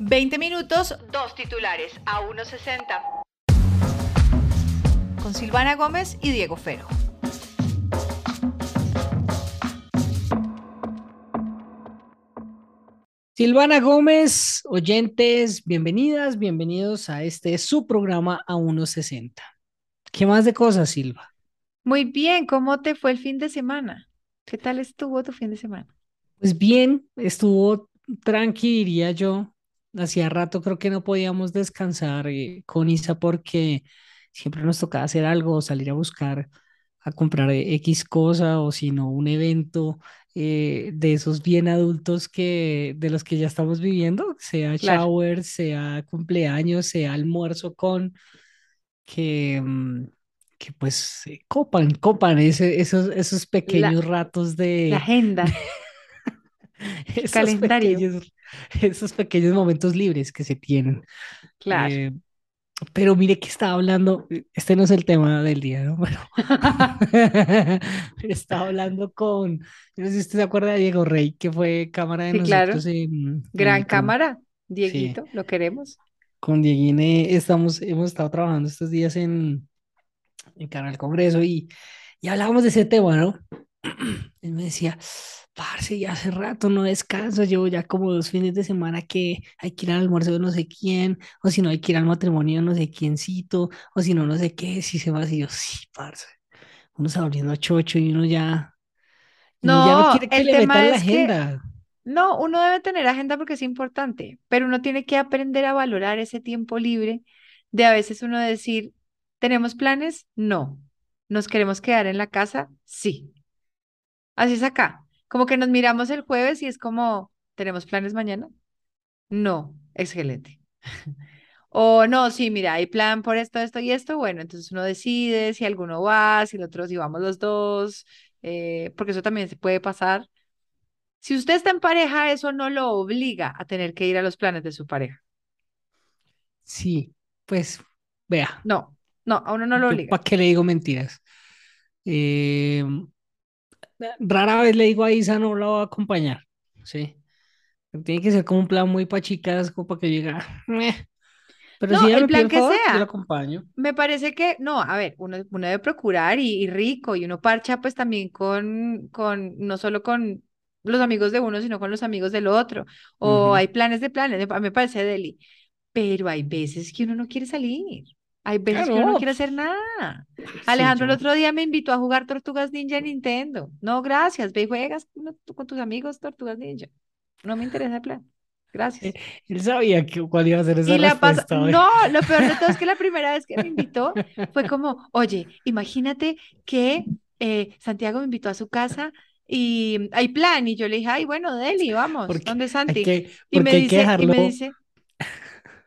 20 minutos, dos titulares a 1.60. Con Silvana Gómez y Diego Fero. Silvana Gómez, oyentes, bienvenidas, bienvenidos a este su programa a 1.60. ¿Qué más de cosas, Silva? Muy bien, ¿cómo te fue el fin de semana? ¿Qué tal estuvo tu fin de semana? Pues bien, estuvo tranqui, diría yo. Hacía rato creo que no podíamos descansar eh, con Isa porque siempre nos tocaba hacer algo, salir a buscar, a comprar eh, X cosa o si no, un evento eh, de esos bien adultos que, de los que ya estamos viviendo, sea shower, sea cumpleaños, sea almuerzo con, que, mm, que pues copan, copan ese, esos, esos pequeños ratos de... La agenda. esos calendario. Pequeños, esos pequeños momentos libres que se tienen. Claro. Eh, pero mire que estaba hablando, este no es el tema del día, ¿no? Bueno, estaba hablando con, no sé si usted se acuerda de Diego Rey, que fue cámara de sí, nosotros claro. Gran cámara, Dieguito, lo queremos. Con Dieguine estamos, hemos estado trabajando estos días en, en Canal Congreso y, y hablábamos de ese tema, ¿no? Él me decía, parce, ya hace rato no descanso, llevo ya como dos fines de semana que hay que ir al almuerzo de no sé quién, o si no hay que ir al matrimonio de no sé quiéncito, o si no, no sé qué, si se va así, yo, sí, parce, uno está volviendo a chocho y uno ya, no, ya no quiere que le metan la agenda. no, uno debe tener agenda porque es importante, pero uno tiene que aprender a valorar ese tiempo libre de a veces uno decir, ¿tenemos planes? No. ¿Nos queremos quedar en la casa? Sí. Así es acá. Como que nos miramos el jueves y es como, ¿tenemos planes mañana? No, excelente. O no, sí, mira, hay plan por esto, esto y esto. Bueno, entonces uno decide si alguno va, si el otro, si vamos los dos, eh, porque eso también se puede pasar. Si usted está en pareja, eso no lo obliga a tener que ir a los planes de su pareja. Sí, pues vea. No, no, a uno no lo obliga. ¿Para qué le digo mentiras? Eh, rara vez le digo a Isa no la voy a acompañar, ¿sí? Tiene que ser como un plan muy pa' chicas, como para que llega. Pero no, si el plan que sea. Yo lo acompaño. Me parece que, no, a ver, uno, uno debe procurar y, rico, y uno parcha pues también con, con, no solo con los amigos de uno, sino con los amigos del otro. O hay planes de planes, me, me parece deli. Pero hay veces que uno no quiere salir. Hay veces que uno no quiere hacer nada. Alejandro el otro día me invitó a jugar Tortugas Ninja en Nintendo. No, gracias. Ve y juegas con tus amigos Tortugas Ninja. No me interesa el plan. Gracias. Él sabía que, cuál iba a ser esa y respuesta. no, lo peor de todo es que la primera vez que me invitó fue como, oye, imagínate que eh, Santiago me invitó a su casa y hay plan. Y yo le dije, ay, bueno, Deli, vamos. ¿Dónde es Santi? y, me dice, y me dice,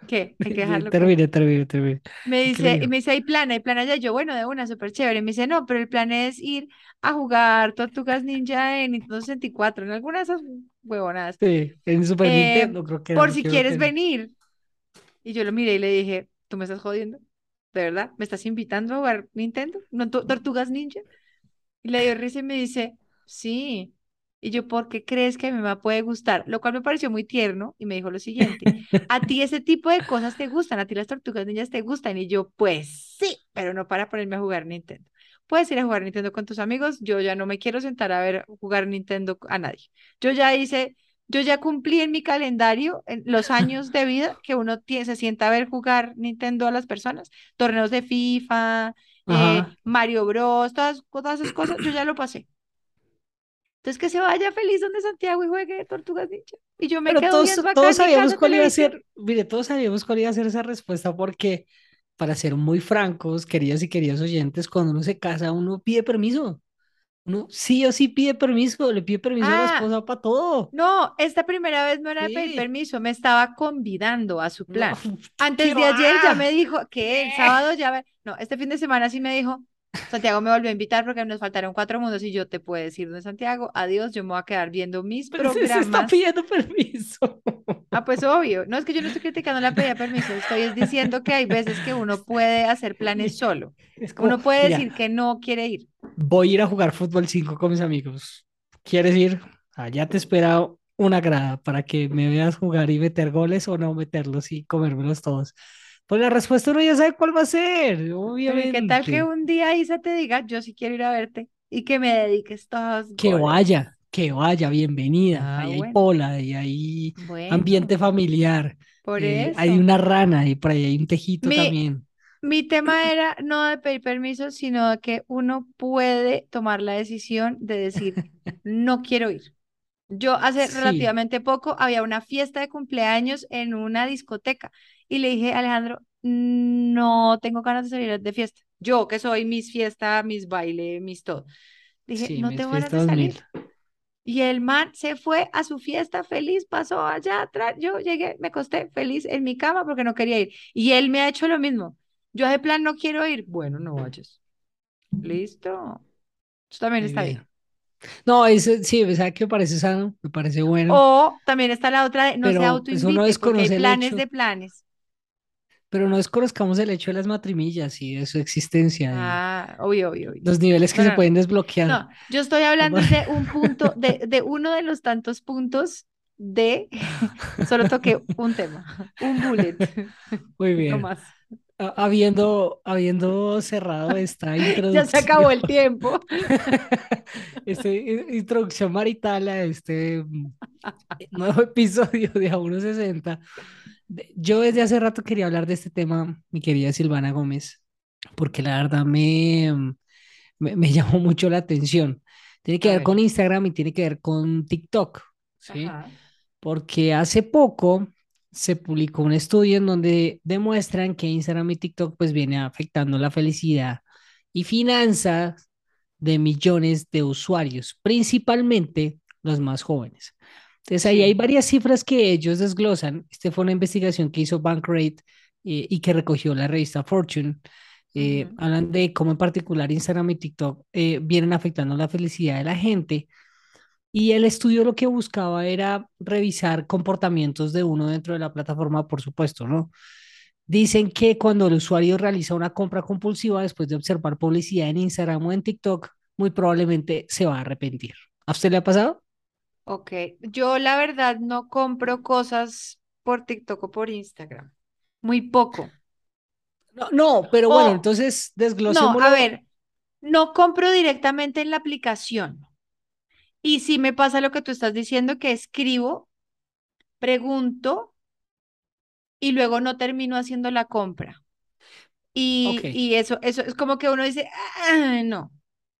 ¿Qué? Hay que dejarlo. Termine, termine, termine. Me dice, y me dice, hay plan, hay plan allá. Yo, bueno, de una, súper chévere. Y me dice, no, pero el plan es ir a jugar Tortugas Ninja en Nintendo 64, en alguna de esas huevonadas. Sí, en Super eh, Nintendo creo que Por si quieres venir. Y yo lo miré y le dije, ¿tú me estás jodiendo? ¿De verdad? ¿Me estás invitando a jugar Nintendo? ¿No Tortugas Ninja? Y le dio risa y me dice, sí. Y yo, ¿por qué crees que a mi mamá puede gustar? Lo cual me pareció muy tierno y me dijo lo siguiente, a ti ese tipo de cosas te gustan, a ti las tortugas niñas te gustan. Y yo, pues sí, pero no para ponerme a jugar Nintendo. Puedes ir a jugar Nintendo con tus amigos, yo ya no me quiero sentar a ver jugar Nintendo a nadie. Yo ya hice, yo ya cumplí en mi calendario en los años de vida que uno tiene, se sienta a ver jugar Nintendo a las personas, torneos de FIFA, eh, Mario Bros, todas, todas esas cosas, yo ya lo pasé. Entonces que se vaya feliz donde Santiago y juegue Tortugas Ninja. Y yo me quedo todos, acá todos sabíamos cuál iba a ser, mire, todos sabíamos cuál iba a ser esa respuesta porque, para ser muy francos, queridas y queridos oyentes, cuando uno se casa, uno pide permiso. Uno sí o sí pide permiso, le pide permiso a la Ah, esposa para todo. no, esta primera vez no era de pedir Sí. permiso, me estaba convidando a su No, plan. Antes de ayer ya me dijo que el sábado ya, me- no, este fin de semana sí me dijo, Santiago me volvió a invitar porque nos faltaron cuatro mundos y yo te puedo decir de Santiago, adiós, yo me voy a quedar viendo mis pero se, se está programas. pidiendo permiso. Ah, pues obvio. No es que yo no estoy criticando la pedida de permiso, estoy es diciendo que hay veces que uno puede hacer planes solo. Es como, Uno puede mira, decir que no quiere ir. voy a ir a jugar fútbol 5 con mis amigos. ¿Quieres ir? Allá te espera una grada para que me veas jugar y meter goles o no meterlos y comérmelos todos. Pues la respuesta uno ya sabe cuál va a ser, ¿y ¿qué tal que obviamente. un día Isa te diga, yo sí quiero ir a verte y que me dediques todos Que goles? vaya, que vaya, bienvenida. Ah, Ahí hay pola, ahí hay bueno, ambiente familiar, por eh, hay eso. una rana y por ahí hay un tejito Mi, también. mi tema era no de pedir permiso, sino de que uno puede tomar la decisión de decir, no quiero ir. Yo hace Sí, relativamente poco había una fiesta de cumpleaños en una discoteca y le dije, Alejandro, no tengo ganas de salir de fiesta. Yo, que soy mis fiesta, mis baile, mis todo. Dije, sí, no tengo ganas de fiestas mil. salir. Y el man se fue a su fiesta feliz, pasó allá atrás. Yo llegué, me acosté feliz en mi cama porque no quería ir. Y él me ha hecho lo mismo. Yo de plan no quiero ir. Bueno, no vayas. Listo. Eso también Muy está bien. bien. No, eso sí, ¿sabe qué me parece sano? Me parece bueno, O también está la otra de no se eso no autoinvite, porque hay el planes hecho, de planes. Pero no desconozcamos el hecho de las matrimillas y de su existencia, Ah, obvio, obvio, obvio. los niveles que se no, pueden desbloquear. no, yo estoy hablando de un punto, de, de uno de los tantos puntos de, solo toqué un tema, un bullet, Muy no bien. más. Habiendo, habiendo cerrado esta Ya se introducción, acabó el tiempo. esta introducción marital a este mm, nuevo episodio de a uno sesenta de- yo desde hace rato quería hablar de este tema, mi querida Silvana Gómez, porque la verdad me, me, me llamó mucho la atención. Tiene que ver ver. con Instagram y tiene que ver con TikTok, ¿sí? Ajá. Porque hace poco se publicó un estudio en donde demuestran que Instagram y TikTok pues viene afectando la felicidad y finanzas de millones de usuarios, principalmente los más jóvenes. Entonces ahí hay varias cifras que ellos desglosan. Esta fue una investigación que hizo Bankrate eh, y que recogió la revista Fortune. Eh, hablan de cómo en particular Instagram y TikTok eh, vienen afectando la felicidad de la gente y el estudio lo que buscaba era revisar comportamientos de uno dentro de la plataforma, por supuesto, ¿no? Dicen que cuando el usuario realiza una compra compulsiva después de observar publicidad en Instagram o en TikTok, muy probablemente se va a arrepentir. ¿A usted le ha pasado? Ok, yo la verdad no compro cosas por TikTok o por Instagram, muy poco. No, no, pero bueno, entonces no, a ver, no compro directamente en la aplicación. Y sí me pasa lo que tú estás diciendo, que escribo, pregunto y luego no termino haciendo la compra. Y, y eso, eso es como que uno dice, "Ah, no,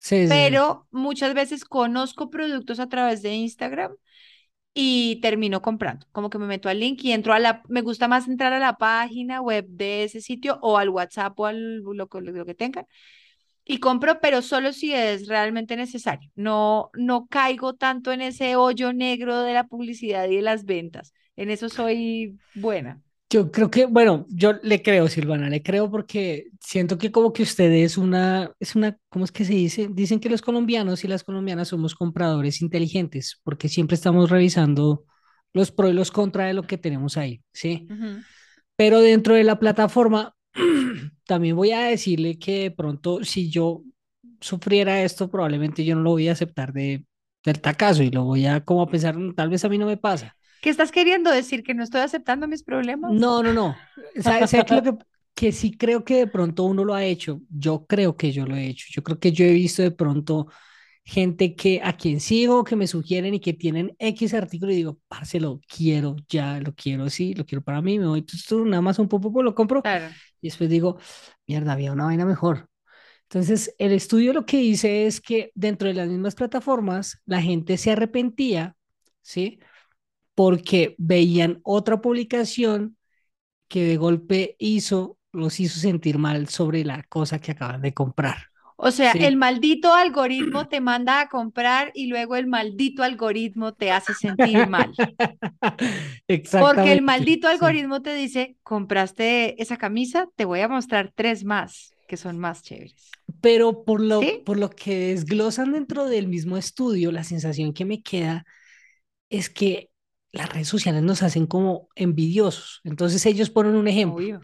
sí, sí, sí. pero muchas veces conozco productos a través de Instagram y termino comprando. Como que me meto al link y entro a la, me gusta más entrar a la página web de ese sitio o al WhatsApp o al lo, que- lo que tengan y compro, pero solo si es realmente necesario. No, no caigo tanto en ese hoyo negro de la publicidad y de las ventas. En eso soy buena. Yo creo que, bueno, yo le creo, Silvana, le creo porque siento que como que usted es una, es una, ¿cómo es que se dice? Dicen que los colombianos y las colombianas somos compradores inteligentes porque siempre estamos revisando los pros y los contras de lo que tenemos ahí, ¿sí? Pero dentro de la plataforma, también voy a decirle que de pronto si yo sufriera esto, probablemente yo no lo voy a aceptar de, del tacazo y lo voy a como a pensar, "Mm, tal vez a mí no me pasa. ¿Qué estás queriendo decir? ¿Que no estoy aceptando mis problemas? No, no, no. ¿Sabe, sabe qué lo que, que sí creo que de pronto uno lo ha hecho? Yo creo que yo lo he hecho. Yo creo que yo he visto de pronto gente que a quien sigo, que me sugieren y que tienen X artículo y digo, parce, lo quiero ya, lo quiero, sí, lo quiero para mí, me voy, tú, tú, nada más un poco, lo compro Claro. y después digo, mierda, había una vaina mejor. Entonces, el estudio lo que dice es que dentro de las mismas plataformas, la gente se arrepentía, ¿sí? Porque veían otra publicación que de golpe hizo, los hizo sentir mal sobre la cosa que acaban de comprar, O sea, el ¿sí? maldito algoritmo te manda a comprar y luego el maldito algoritmo te hace sentir mal. Porque el maldito sí. algoritmo te dice, compraste esa camisa, te voy a mostrar tres más que son más chéveres. Pero por lo, ¿Sí? por lo que desglosan dentro del mismo estudio, la sensación que me queda es que las redes sociales nos hacen como envidiosos. Entonces ellos ponen un ejemplo. Obvio.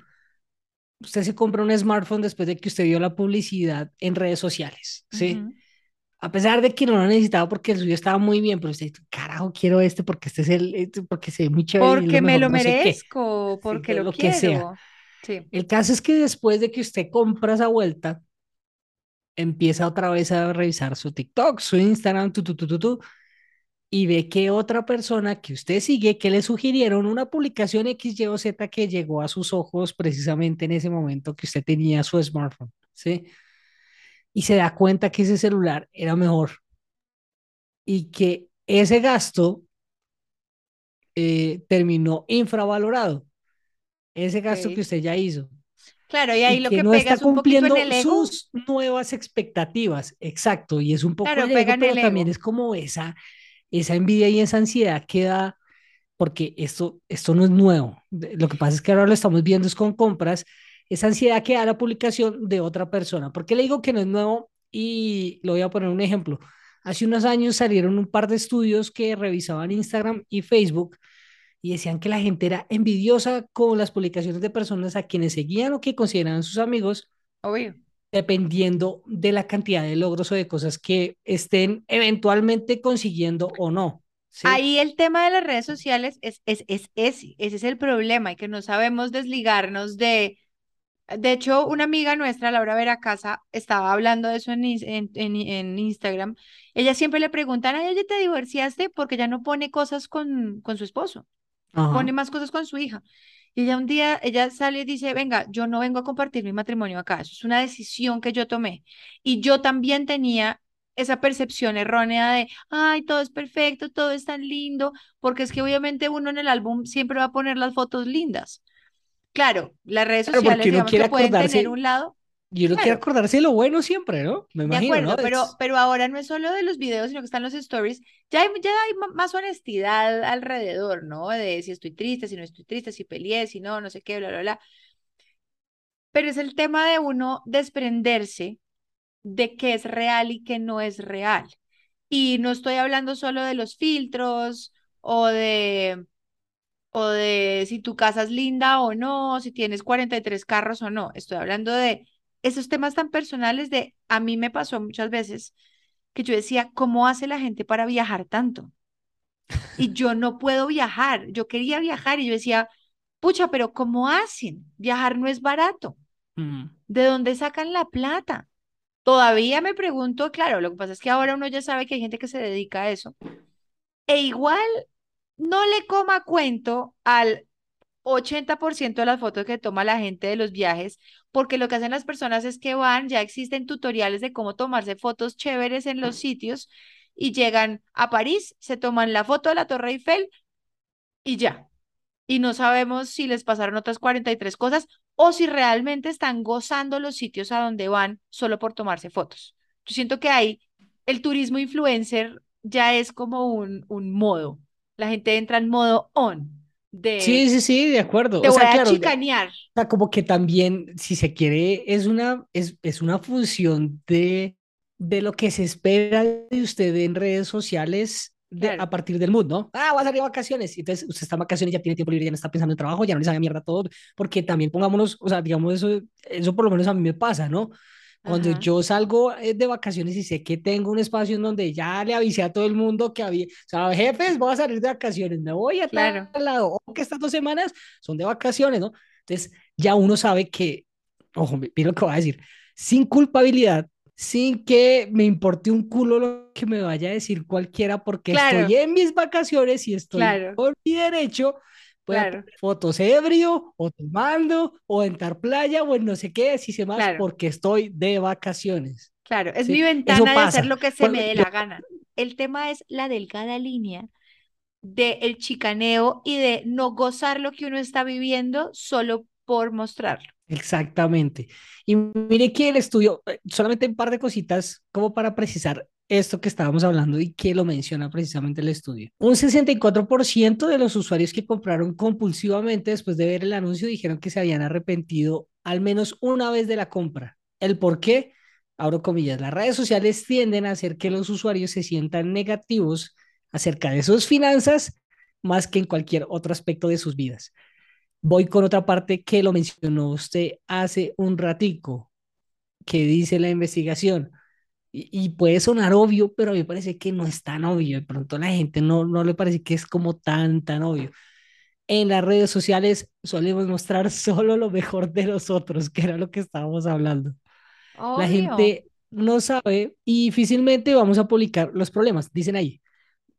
Usted se compra un smartphone después de que usted vio la publicidad en redes sociales, ¿sí? Ujú. A pesar de que no lo necesitaba porque el suyo estaba muy bien, pero usted, carajo, quiero este porque este es el, este porque se ve muy chévere es lo Porque me mejor, lo no merezco, Sí, porque de lo lo que sea. quiero. Sí, El caso es que después de que usted compra esa vuelta, empieza otra vez a revisar su TikTok, su Instagram, tu, tu, tu, tu, tu, y ve que otra persona que usted sigue, que le sugirieron una publicación X, Y o Z que llegó a sus ojos precisamente en ese momento que usted tenía su smartphone, ¿sí? Y se da cuenta que ese celular era mejor y que ese gasto eh, terminó infravalorado, ese gasto que usted ya hizo. Claro, y ahí y lo que que no pega está es un poquito en cumpliendo el ego. sus nuevas expectativas. Exacto, y es un poco Claro, el ego, pero el también ego. es como esa, esa envidia y esa ansiedad que da, porque esto, esto no es nuevo. Lo que pasa es que ahora lo estamos viendo es con compras, esa ansiedad que da la publicación de otra persona. ¿Por qué le digo que no es nuevo? Y lo voy a poner un ejemplo. Hace unos años salieron un par de estudios que revisaban Instagram y Facebook y decían que la gente era envidiosa con las publicaciones de personas a quienes seguían o que consideraban sus amigos, Obvio. Dependiendo de la cantidad de logros o de cosas que estén eventualmente consiguiendo o no. ¿Sí? Ahí el tema de las redes sociales es, es, es ese, ese es el problema y que no sabemos desligarnos de... De hecho, una amiga nuestra, Laura Vera Casa, estaba hablando de eso en, en, en, en Instagram. Ella siempre le preguntan, ay, oye, ¿te divorciaste? Porque ya no pone cosas con, con su esposo, Ajá. pone más cosas con su hija. Y ella un día, ella sale y dice, venga, yo no vengo a compartir mi matrimonio acá, eso es una decisión que yo tomé. Y yo también tenía esa percepción errónea de, ay, todo es perfecto, todo es tan lindo, porque es que obviamente uno en el álbum siempre va a poner las fotos lindas. Claro, las redes sociales, que pueden tener un lado, y uno quiere claro, acordarse de lo bueno siempre, ¿no? Me de imagino, ¿no? acuerdo, pero, Es, pero ahora no es solo de los videos, sino que están los stories. Ya hay, ya hay más honestidad alrededor, ¿no? De si estoy triste, si no estoy triste, si peleé, si no, no sé qué, bla, bla, bla. Pero es el tema de uno desprenderse de qué es real y qué no es real. Y no estoy hablando solo de los filtros o de, o de si tu casa es linda o no, si tienes 43 carros o no. Estoy hablando de esos temas tan personales de, a mí me pasó muchas veces que yo decía, ¿cómo hace la gente para viajar tanto? Y yo no puedo viajar. Yo quería viajar y yo decía, pucha, pero ¿cómo hacen? Viajar no es barato. ¿De dónde sacan la plata? Todavía me pregunto, claro, lo que pasa es que ahora uno ya sabe que hay gente que se dedica a eso. E igual no le coma cuento al 80% de las fotos que toma la gente de los viajes, porque lo que hacen las personas es que van, ya existen tutoriales de cómo tomarse fotos chéveres en los sitios y llegan a París, se toman la foto de la Torre Eiffel y ya. Y no sabemos si les pasaron otras 43 cosas o si realmente están gozando los sitios a donde van solo por tomarse fotos. Yo siento que ahí el turismo influencer ya es como un, un modo. La gente entra en modo on de sí, sí, de acuerdo. te O voy sea, a claro, chicanear. o sea, como que también, si se quiere, es una, es, es una función de, de lo que se espera de usted en redes sociales de, Claro, a partir del mood, ¿no? Ah, voy a salir de vacaciones. Entonces, usted está en vacaciones, ya tiene tiempo libre, ya no está pensando en trabajo, ya no le sabe mierda todo, porque también pongámonos, o sea, digamos, eso, eso por lo menos a mí me pasa, ¿no? Cuando ajá, yo salgo eh, de vacaciones y sé que tengo un espacio en donde ya le avisé a todo el mundo que había, o sea, jefes, voy a salir de vacaciones, me voy a tal claro, lado, o que estas dos semanas son de vacaciones, ¿no? Entonces, ya uno sabe que, ojo, mira lo que voy a decir, sin culpabilidad, sin que me importe un culo lo que me vaya a decir cualquiera, porque estoy claro, en mis vacaciones y estoy claro, por mi derecho poner claro, fotos ebrio o tomando o en tar playa o en no sé qué, si sé más, claro, porque estoy de vacaciones. claro. Es ¿sí? mi ventana de hacer lo que se me dé yo- la gana. El tema es la delgada línea de el chicaneo y de no gozar lo que uno está viviendo solo por mostrarlo. exactamente. Y mire que el estudio, eh, solamente un par de cositas como para precisar esto que estábamos hablando y que lo menciona precisamente el estudio. Un 64% de los usuarios que compraron compulsivamente después de ver el anuncio dijeron que se habían arrepentido al menos una vez de la compra. ¿El por qué? Abro comillas, las redes sociales tienden a hacer que los usuarios se sientan negativos acerca de sus finanzas más que en cualquier otro aspecto de sus vidas. Voy con otra parte que lo mencionó usted hace un ratico, que dice la investigación Y, y puede sonar obvio, pero a mí me parece que no es tan obvio. De pronto a la gente no, no le parece que es como tan, tan obvio. En las redes sociales solemos mostrar solo lo mejor de nosotros, que era lo que estábamos hablando. La gente no sabe y difícilmente vamos a publicar los problemas, dicen ahí.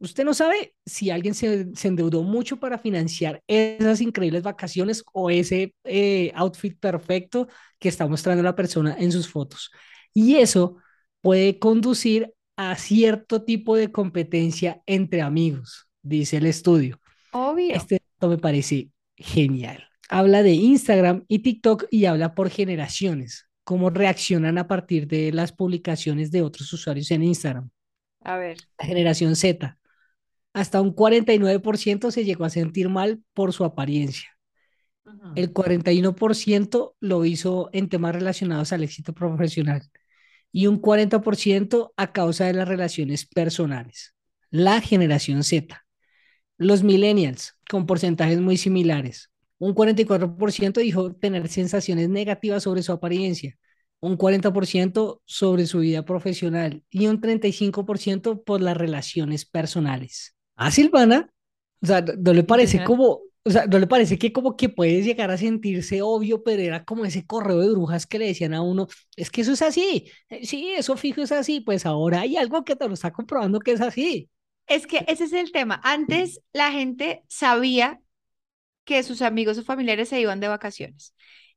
Usted no sabe si alguien se, se endeudó mucho para financiar esas increíbles vacaciones o ese eh, outfit perfecto que está mostrando la persona en sus fotos. Y eso puede conducir a cierto tipo de competencia entre amigos, dice el estudio. Obvio. Este dato me parece genial. Habla de Instagram y TikTok y habla por generaciones, cómo reaccionan a partir de las publicaciones de otros usuarios en Instagram. A ver. La generación Z, hasta un 49% se llegó a sentir mal por su apariencia. El 41% lo hizo en temas relacionados al éxito profesional y un 40% a causa de las relaciones personales. La generación Z los millennials, con porcentajes muy similares. Un 44% dijo tener sensaciones negativas sobre su apariencia, un 40% sobre su vida profesional y un 35% por las relaciones personales. Ah, Silvana, o sea, no le parece como, o sea, no le parece que como que puedes llegar a sentirse obvio, pero era como ese correo de brujas que le decían a uno, es que eso es así, eh, sí, eso fijo es así, pues ahora hay algo que te lo está comprobando que es así. Es que ese es el tema. Antes la gente sabía que sus amigos o familiares se iban de vacaciones.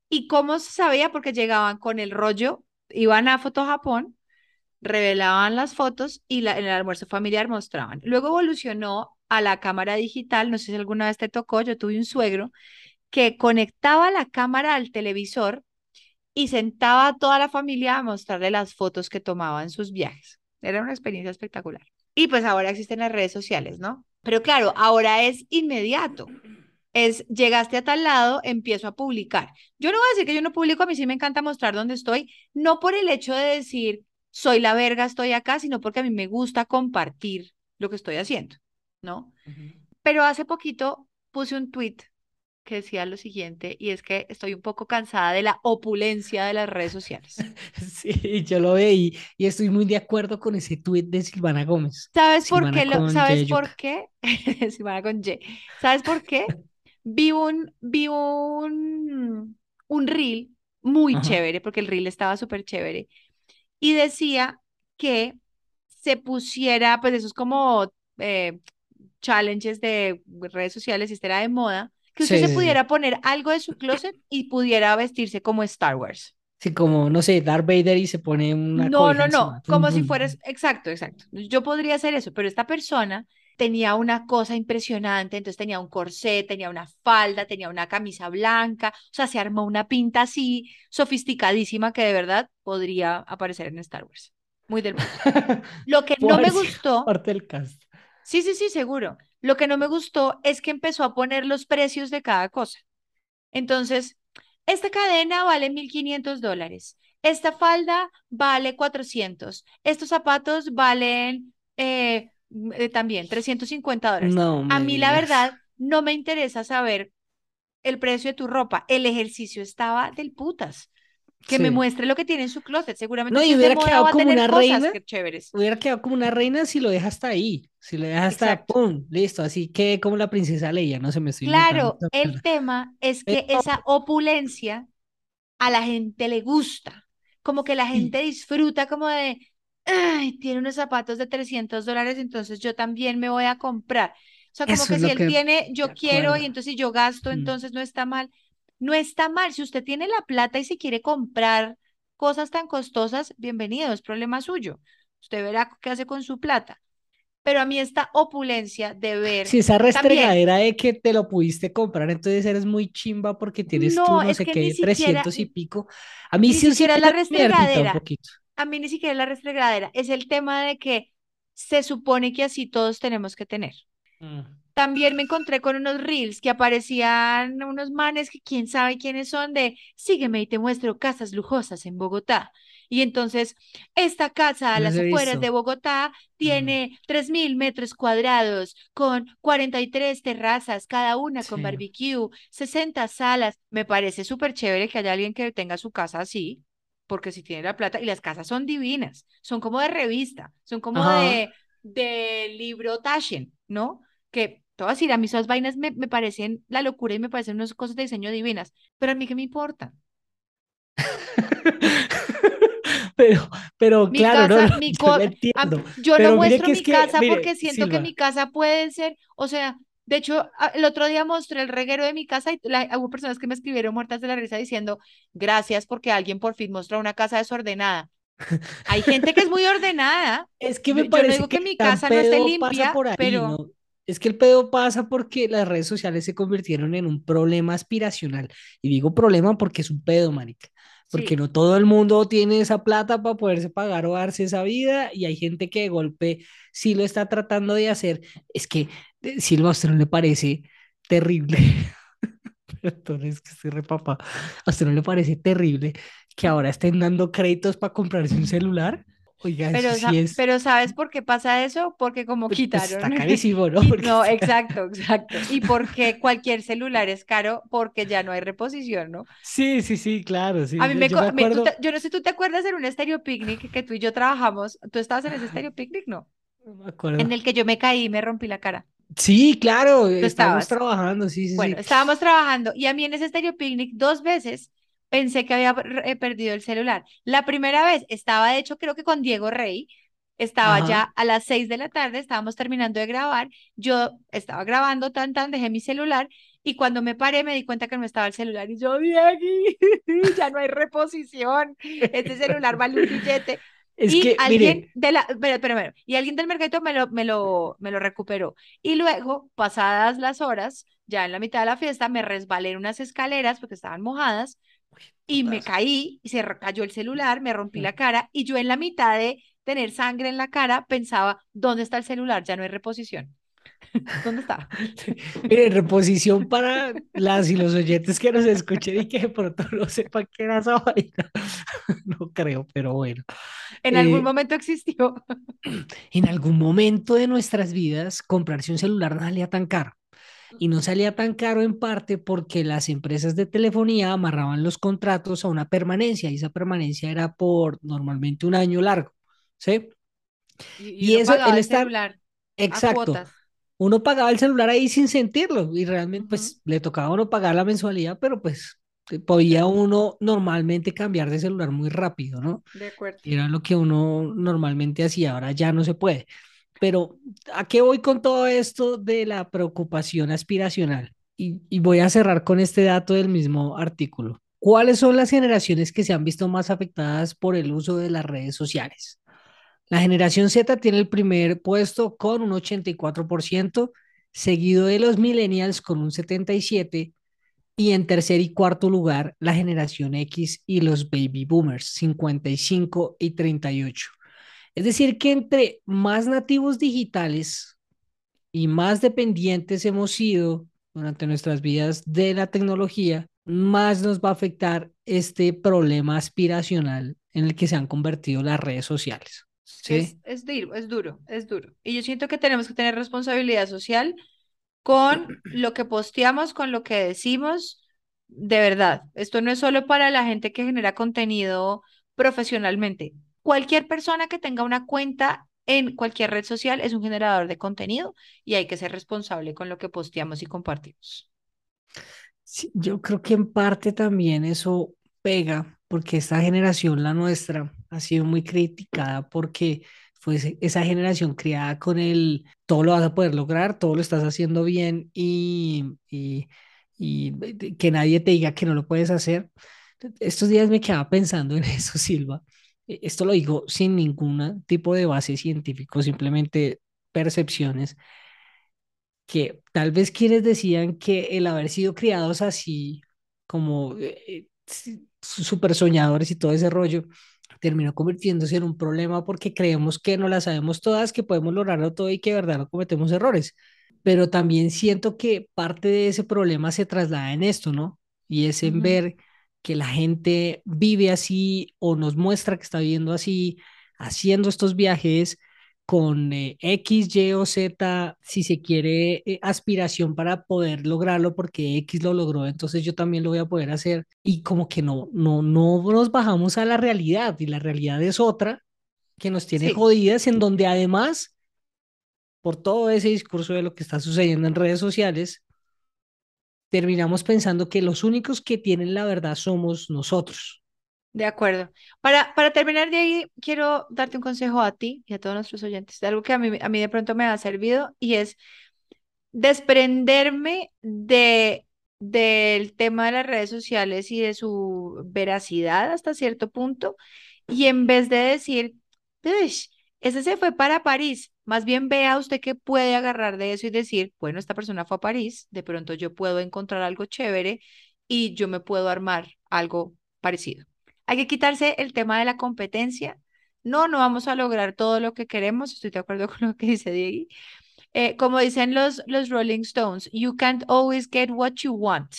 ¿Y cómo se sabía? Porque llegaban con el rollo, iban a Foto Japón, revelaban las fotos y en el almuerzo familiar mostraban. Luego evolucionó a la cámara digital, no sé si alguna vez te tocó, yo tuve un suegro que conectaba la cámara al televisor y sentaba a toda la familia a mostrarle las fotos que tomaba en sus viajes. Era una experiencia espectacular. Y pues ahora existen las redes sociales, ¿no? Pero claro, ahora es inmediato. Es, llegaste a tal lado, empiezo a publicar. Yo no voy a decir que yo no publico, a mí sí me encanta mostrar dónde estoy, no por el hecho de decir soy la verga, estoy acá, sino porque a mí me gusta compartir lo que estoy haciendo, ¿no? Pero hace poquito puse un tweet que decía lo siguiente, y es que estoy un poco cansada de la opulencia de las redes sociales. Sí, yo lo veí y estoy muy de acuerdo con ese tuit de Silvana Gómez. ¿Sabes por Silvana qué lo, sabes por qué? Sí, van con Y. ¿Sabes por qué? Vi un, vi un, un reel muy Ajá. chévere, porque el reel estaba súper chévere, y decía que se pusiera, pues esos como eh, challenges de redes sociales, si era de moda, que usted Sí, se sí, sí. pudiera poner algo de su closet y pudiera vestirse como Star Wars. Sí, como, no sé, Darth Vader y se pone una No, no, no. Tum, como si fueras, exacto, exacto. Yo podría hacer eso, pero esta persona tenía una cosa impresionante, entonces tenía un corsé, tenía una falda, tenía una camisa blanca, o sea, se armó una pinta así sofisticadísima que de verdad podría aparecer en Star Wars. Muy del. Lo que no me gustó, parte del cast. Sí, sí, sí, seguro. Lo que no me gustó es que empezó a poner los precios de cada cosa. Entonces, esta cadena vale 1.500 dólares. Esta falda vale 400. Estos zapatos valen eh, mm, eh, también 350 dólares. No A mí, la verdad, no me interesa saber el precio de tu ropa. El ejercicio estaba del putas. Que me Sí. muestre lo que tiene en su closet. No, Seguramente si y hubiera quedado como una reina, chéveres. hubiera quedado como una reina si lo deja hasta ahí. Si lo deja hasta, Exacto. pum, listo. Así que como la princesa Leia, no se me estoy. Claro, el tema es que Pero, esa opulencia a la gente le gusta, como que la gente disfruta como de, ay, tiene unos zapatos de 300 dólares, entonces yo también me voy a comprar. O sea, como eso que si él que, tiene, yo quiero y entonces si yo gasto, Mm. entonces no está mal. No está mal. Si usted tiene la plata y si quiere comprar cosas tan costosas, bienvenido, es problema suyo. Usted verá qué hace con su plata. Pero a mí esta opulencia de ver Si esa también, restregadera de que te lo pudiste comprar, entonces eres muy chimba porque tienes tú no, no es sé qué, siquiera, 300 y pico. A mí ni sí, siquiera la restregadera. a mí ni siquiera es la restregadera, es el tema de que se supone que así todos tenemos que tener. Mm. También me encontré con unos reels que aparecían unos manes que quién sabe quiénes son de sígueme y te muestro casas lujosas en Bogotá. Y entonces, esta casa a las afueras de. Bogotá Mm. tiene 3.000 metros cuadrados con 43 terrazas, cada una con barbecue, 60 salas. Me parece súper chévere que haya alguien que tenga su casa así. porque si tiene la plata, y las casas son divinas, son como de revista, son como Ajá. de, de libro Taschen, ¿no? Que todas decir, a mí esas vainas me, me parecen la locura y me parecen unas cosas de diseño divinas, pero a mí qué me importa. Pero, pero Mi claro, no, casa, no, mi yo entiendo. yo no muestro que mi que, casa mire, porque siento que mi casa puede ser, o sea, de hecho, el otro día mostré el reguero de mi casa y la- hubo personas que me escribieron muertas de la risa diciendo, gracias porque alguien por fin mostró una casa desordenada. Hay gente que es muy ordenada. es que Yo, me yo no parece digo que que mi casa no esté limpia, por ahí, pero ¿no? Es que el pedo pasa porque las redes sociales se convirtieron en un problema aspiracional. Y digo problema porque es un pedo, marica. Porque sí, no todo el mundo tiene esa plata para poderse pagar o darse esa vida y hay gente que de golpe sí lo está tratando de hacer. Es que, eh, Silva, ¿a usted no le parece terrible? Perdón, es que estoy re papá. ¿A usted no le parece terrible que ahora estén dando créditos para comprarse un celular? Oiga, pero, sí sa- es, pero ¿sabes por qué pasa eso? Porque como pues, pues, está quitaron, carísimo, ¿no? Porque no, está- exacto, exacto. Y porque cualquier celular es caro porque ya no hay reposición, ¿no? Sí, sí, sí, claro, sí. A mí Yo, me, yo me acuerdo, te- yo no sé, ¿tú te acuerdas en un estéreo picnic que tú y yo trabajamos? ¿Tú estabas en ese estéreo picnic? No. no me En acuerdo. el que yo me caí y me rompí la cara. Sí, claro, estábamos trabajando, sí, sí, Bueno, sí. estábamos trabajando y a mí en ese estéreo picnic dos veces pensé que había eh, perdido el celular. La primera vez estaba, de hecho, creo que con Diego Rey. Estaba Ajá. ya a las seis de la tarde, estábamos terminando de grabar. Yo estaba grabando tan tan, dejé mi celular y cuando me paré me di cuenta que no estaba el celular y yo, Diegui, ya no hay reposición. Este celular vale un billete. Es Y que, alguien de la, espera, espera, espera. y alguien del mercadito me lo, me lo, me lo recuperó. Y luego, pasadas las horas, ya en la mitad de la fiesta, me resbalé en unas escaleras porque estaban mojadas y me caí y se cayó el celular, me rompí Mm. la cara y yo en la mitad de tener sangre en la cara pensaba, ¿dónde está el celular? Ya no hay reposición. ¿Dónde está? Mire, reposición para las y los oyentes que nos escuchen y que de pronto no sepan qué era esa vaina. No creo, pero bueno. En algún Eh, momento existió. en algún momento de nuestras vidas, comprarse un celular no salía tan caro. Y no salía tan caro en parte porque las empresas de telefonía amarraban los contratos a una permanencia y esa permanencia era por normalmente un año largo, ¿sí? Y, y Y eso, el estar, celular exacto, uno pagaba el celular ahí sin sentirlo y realmente pues le tocaba a uno pagar la mensualidad, pero pues podía uno normalmente cambiar de celular muy rápido, ¿no? De acuerdo. Era lo que uno normalmente hacía, ahora ya no se puede. Pero ¿a qué voy con todo esto de la preocupación aspiracional? Y, voy a cerrar con este dato del mismo artículo. ¿Cuáles son las generaciones que se han visto más afectadas por el uso de las redes sociales? La generación Z tiene el primer puesto con un 84%, seguido de los millennials con un 77%, y en tercer y cuarto lugar la generación X y los baby boomers, 55 y 38. Es decir, que entre más nativos digitales y más dependientes hemos sido durante nuestras vidas de la tecnología, más nos va a afectar este problema aspiracional en el que se han convertido las redes sociales. Es, ¿Sí? es duro, es duro, es duro. Y yo siento que tenemos que tener responsabilidad social con lo que posteamos, con lo que decimos, de verdad. Esto no es solo para la gente que genera contenido profesionalmente. Cualquier persona que tenga una cuenta en cualquier red social es un generador de contenido y hay que ser responsable con lo que posteamos y compartimos. Yo creo que en parte también eso pega, porque esta generación, la nuestra, ha sido muy criticada porque fue ese- esa generación criada con el todo lo vas a poder lograr, todo lo estás haciendo bien y, y, y que nadie te diga que no lo puedes hacer. Estos días me quedaba pensando en eso, Silva. E- Esto lo digo sin ningún tipo de base científico, simplemente percepciones que tal vez quienes decían que el haber sido criados así, como eh, sí, súper soñadores y todo ese rollo, terminó convirtiéndose en un problema porque creemos que no la sabemos todas, que podemos lograrlo todo y que de verdad no cometemos errores. Pero también siento que parte de ese problema se traslada en esto, ¿no? Y es en ver que la gente vive así o nos muestra que está viviendo así, haciendo estos viajes con eh, X, Y o Z, si se quiere, eh, aspiración para poder lograrlo, porque X lo logró, entonces yo también lo voy a poder hacer. Y como que no, no, no nos bajamos a la realidad, y la realidad es otra que nos tiene Sí. jodidas, en donde además, por todo ese discurso de lo que está sucediendo en redes sociales, terminamos pensando que los únicos que tienen la verdad somos nosotros. De acuerdo. Para, para terminar de ahí, quiero darte un consejo a ti y a todos nuestros oyentes, de algo que a mí, a mí de pronto me ha servido y es desprenderme de, del tema de las redes sociales y de su veracidad hasta cierto punto y en vez de decir, "Ush, ese se fue para París, más bien vea usted qué puede agarrar de eso y decir, bueno, esta persona fue a París, de pronto yo puedo encontrar algo chévere y yo me puedo armar algo parecido. Hay que quitarse el tema de la competencia. No, no vamos a lograr todo lo que queremos. Estoy de acuerdo con lo que dice Diego. Eh, como dicen los, los Rolling Stones, you can't always get what you want.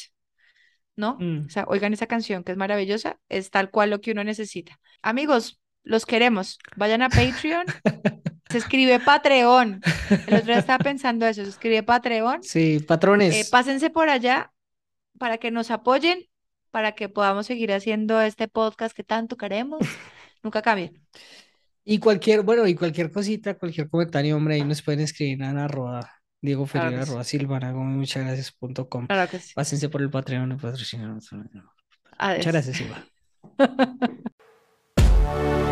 ¿No? Mm. O sea, oigan esa canción que es maravillosa, es tal cual lo que uno necesita. Amigos, los queremos. Vayan a Patreon. Se escribe Patreon. El otro día estaba pensando eso, se escribe Patreon. Sí, Eh, patrones. pásense por allá para que nos apoyen, para que podamos seguir haciendo este podcast que tanto queremos. Nunca cambien. Y cualquier, bueno, y cualquier cosita, cualquier comentario, hombre, ahí nos pueden escribir en arroba Diego Claro Ferreira, sí. arroba Silvana Gómez, muchas gracias punto com. Claro que sí. Pásense por el Patreon, el patrocinador. Muchas gracias, Silva.